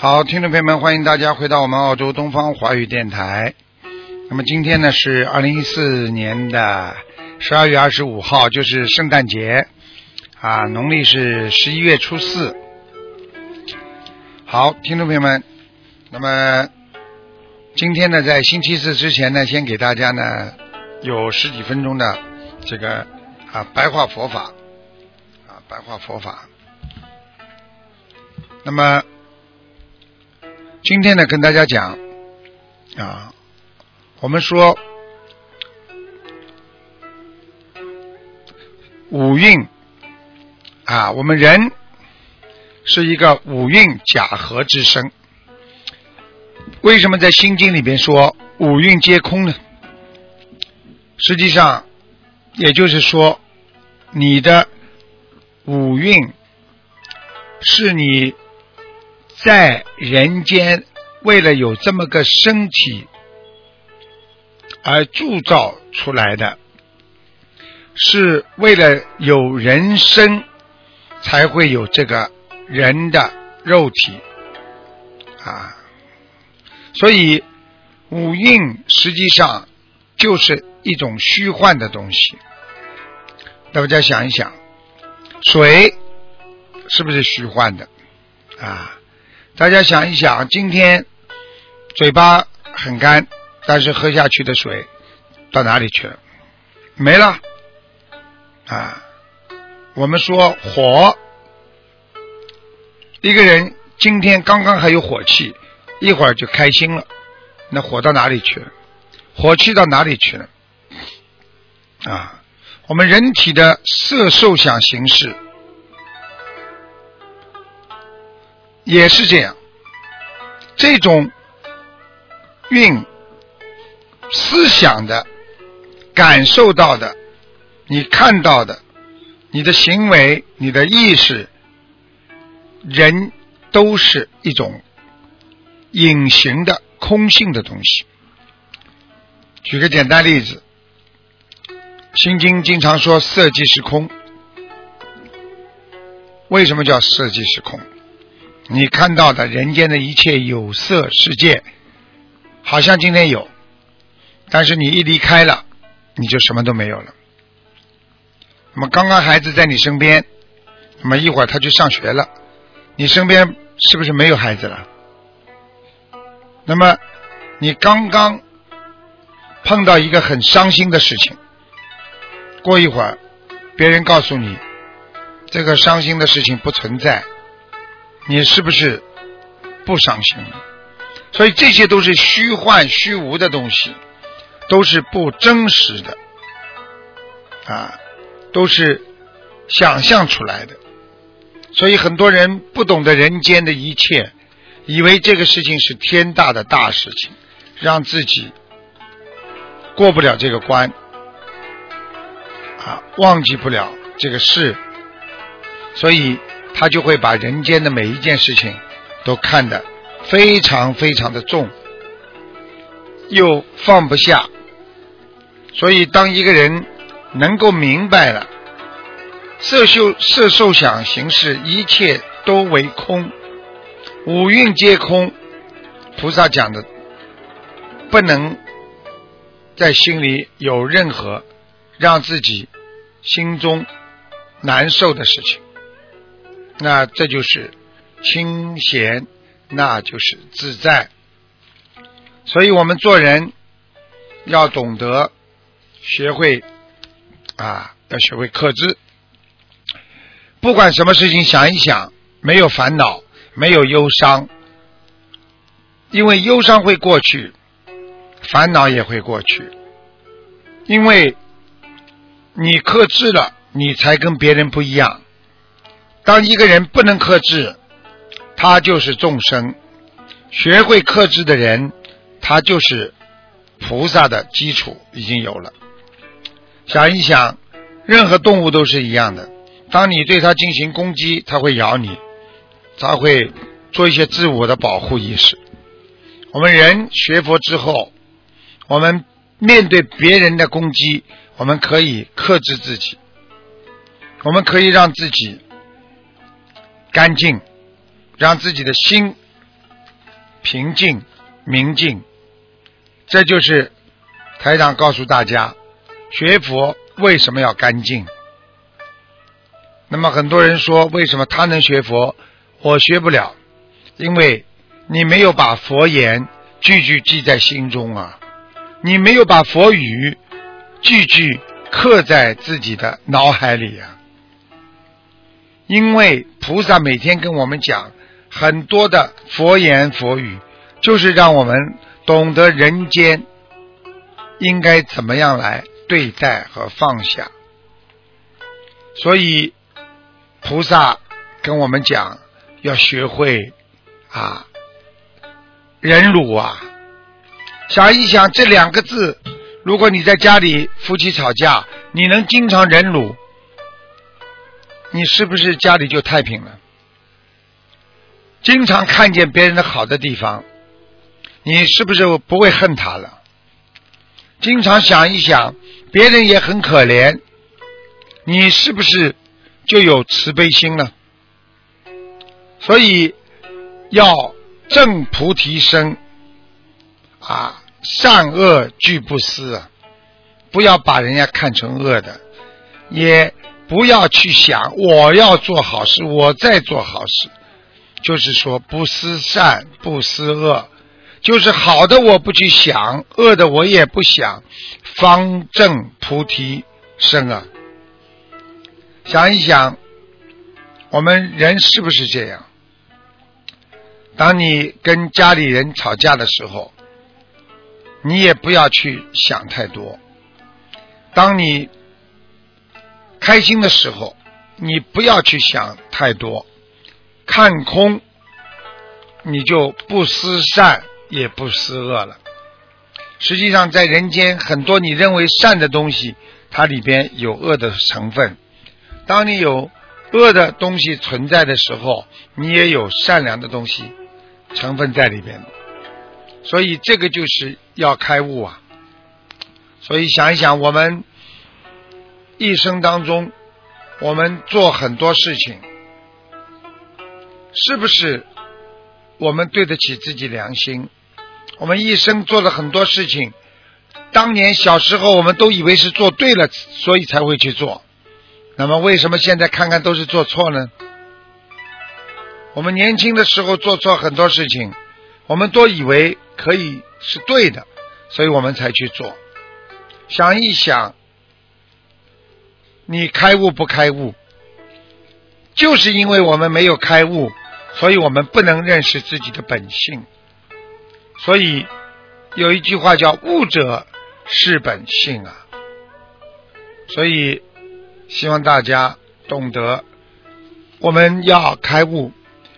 好，听众朋友们，欢迎大家回到我们澳洲东方华语电台。那么今天呢是二零一四年的十二月二十五号，就是圣诞节啊，农历是十一月初四。好，听众朋友们，那么今天呢，在星期四之前呢，先给大家呢有十几分钟的这个啊白话佛法啊白话佛法。那么今天呢，跟大家讲啊，我们说五蕴啊，我们人是一个五蕴假合之身。为什么在《心经》里边说五蕴皆空呢？实际上，也就是说，你的五蕴是你在人间为了有这么个身体而铸造出来的，是为了有人生才会有这个人的肉体啊。所以，五蕴实际上就是一种虚幻的东西。大家想一想，水是不是虚幻的啊？大家想一想，今天嘴巴很干，但是喝下去的水到哪里去了？没了啊！我们说火，一个人今天刚刚还有火气。一会儿就开心了，那火到哪里去了？火气到哪里去了？啊，我们人体的色受想行识也是这样，这种运思想的、感受到的、你看到的、你的行为、你的意识，人都是一种。隐形的空性的东西。举个简单例子，《心经》经常说“色即是空”。为什么叫“色即是空”？你看到的人间的一切有色世界，好像今天有，但是你一离开了，你就什么都没有了。那么刚刚孩子在你身边，那么一会儿他去上学了，你身边是不是没有孩子了？那么，你刚刚碰到一个很伤心的事情，过一会儿，别人告诉你这个伤心的事情不存在，你是不是不伤心了？所以这些都是虚幻虚无的东西，都是不真实的，啊，都是想象出来的。所以很多人不懂得人间的一切。以为这个事情是天大的大事情，让自己过不了这个关，啊，忘记不了这个事，所以他就会把人间的每一件事情都看得非常非常的重，又放不下。所以，当一个人能够明白了色受色受想行识一切都为空。五蕴皆空，菩萨讲的不能在心里有任何让自己心中难受的事情，那这就是清闲，那就是自在。所以我们做人要懂得学会啊，要学会克制，不管什么事情想一想，没有烦恼。没有忧伤，因为忧伤会过去，烦恼也会过去。因为你克制了，你才跟别人不一样。当一个人不能克制，他就是众生；学会克制的人，他就是菩萨的基础已经有了。想一想，任何动物都是一样的。当你对它进行攻击，它会咬你，它会做一些自我的保护意识。我们人学佛之后，我们面对别人的攻击，我们可以克制自己，我们可以让自己。干净，让自己的心平静、明净，这就是台长告诉大家，学佛为什么要干净。那么很多人说，为什么他能学佛，我学不了？因为你没有把佛言句句记在心中啊，你没有把佛语句句刻在自己的脑海里呀。因为菩萨每天跟我们讲很多的佛言佛语，就是让我们懂得人间应该怎么样来对待和放下。所以菩萨跟我们讲要学会啊忍辱啊。想一想这两个字，如果你在家里夫妻吵架，你能经常忍辱。你是不是家里就太平了？经常看见别人的好的地方，你是不是不会恨他了？经常想一想，别人也很可怜，你是不是就有慈悲心了？所以要正菩提心啊，善恶俱不思啊，不要把人家看成恶的，也。不要去想我要做好事，我在做好事，就是说不思善不思恶，就是好的我不去想，恶的我也不想，方正菩提生啊！想一想，我们人是不是这样？当你跟家里人吵架的时候，你也不要去想太多。当你开心的时候，你不要去想太多，看空，你就不思善也不思恶了。实际上，在人间很多你认为善的东西，它里边有恶的成分。当你有恶的东西存在的时候，你也有善良的东西成分在里边。所以，这个就是要开悟啊！所以想一想，我们。一生当中，我们做很多事情，是不是我们对得起自己良心？我们一生做了很多事情，当年小时候我们都以为是做对了，所以才会去做。那么为什么现在看看都是做错呢？我们年轻的时候做错很多事情，我们都以为可以是对的，所以我们才去做。想一想。你开悟不开悟，就是因为我们没有开悟，所以我们不能认识自己的本性。所以有一句话叫“悟者是本性”啊。所以希望大家懂得，我们要开悟，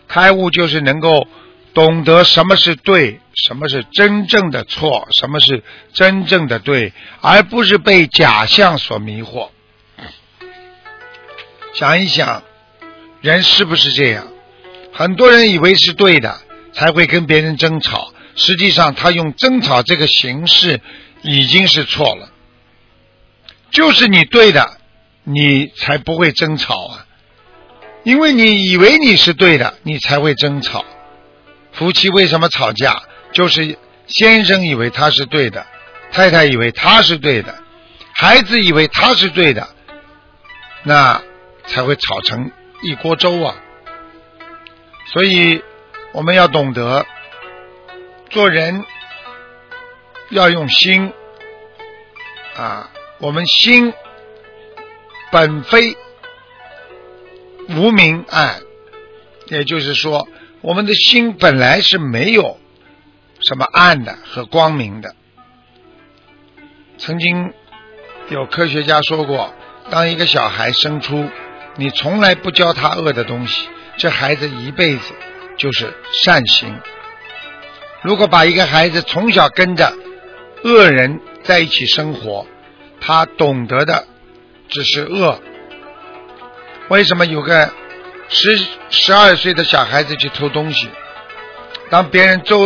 开悟就是能够懂得什么是对，什么是真正的错，什么是真正的对，而不是被假象所迷惑。想一想，人是不是这样？很多人以为是对的，才会跟别人争吵。实际上，他用争吵这个形式已经是错了。就是你对的，你才不会争吵啊！因为你以为你是对的，你才会争吵。夫妻为什么吵架？就是先生以为他是对的，太太以为他是对的，孩子以为他是对的，那。才会炒成一锅粥啊！所以我们要懂得做人要用心啊！我们心本非无明暗，也就是说，我们的心本来是没有什么暗的和光明的。曾经有科学家说过。当一个小孩生出，你从来不教他恶的东西，这孩子一辈子就是善行。如果把一个孩子从小跟着恶人在一起生活，他懂得的只是恶。为什么有个十十二岁的小孩子去偷东西？当别人抓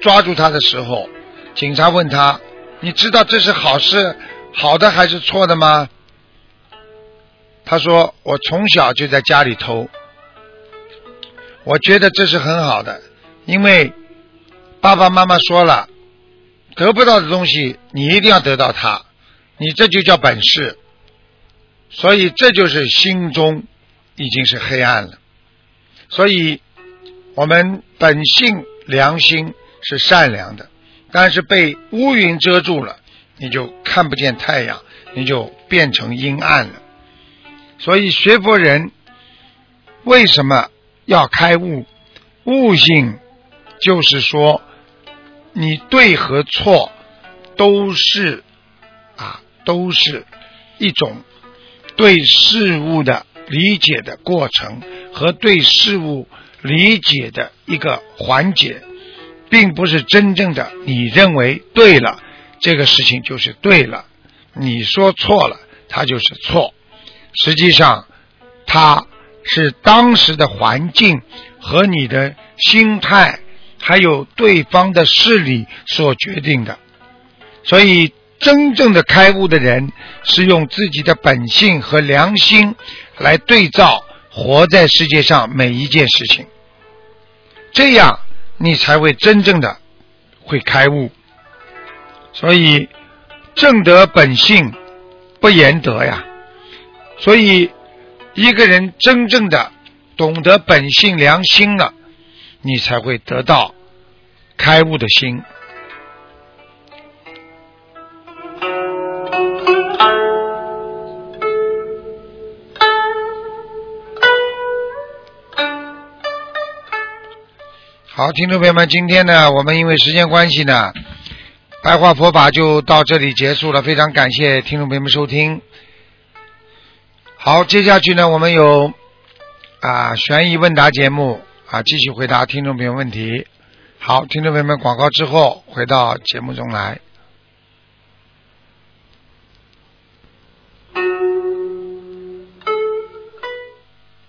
抓住他的时候，警察问他：“你知道这是好事、好的还是错的吗？”他说：“我从小就在家里偷，我觉得这是很好的，因为爸爸妈妈说了，得不到的东西你一定要得到它，你这就叫本事。所以这就是心中已经是黑暗了。所以我们本性良心是善良的，但是被乌云遮住了，你就看不见太阳，你就变成阴暗了。”所以学佛人为什么要开悟？悟性就是说，你对和错都是啊，都是一种对事物的理解的过程和对事物理解的一个环节，并不是真正的你认为对了，这个事情就是对了；你说错了，它就是错。实际上，它是当时的环境和你的心态，还有对方的势力所决定的。所以，真正的开悟的人是用自己的本性和良心来对照活在世界上每一件事情，这样你才会真正的会开悟。所以，正德本性，不言德呀。所以，一个人真正的懂得本性良心了，你才会得到开悟的心。好，听众朋友们，今天呢，我们因为时间关系呢，白话佛法就到这里结束了。非常感谢听众朋友们收听。好，接下去呢，我们有啊悬疑问答节目啊，继续回答听众朋友问题。好，听众朋友们，广告之后回到节目中来。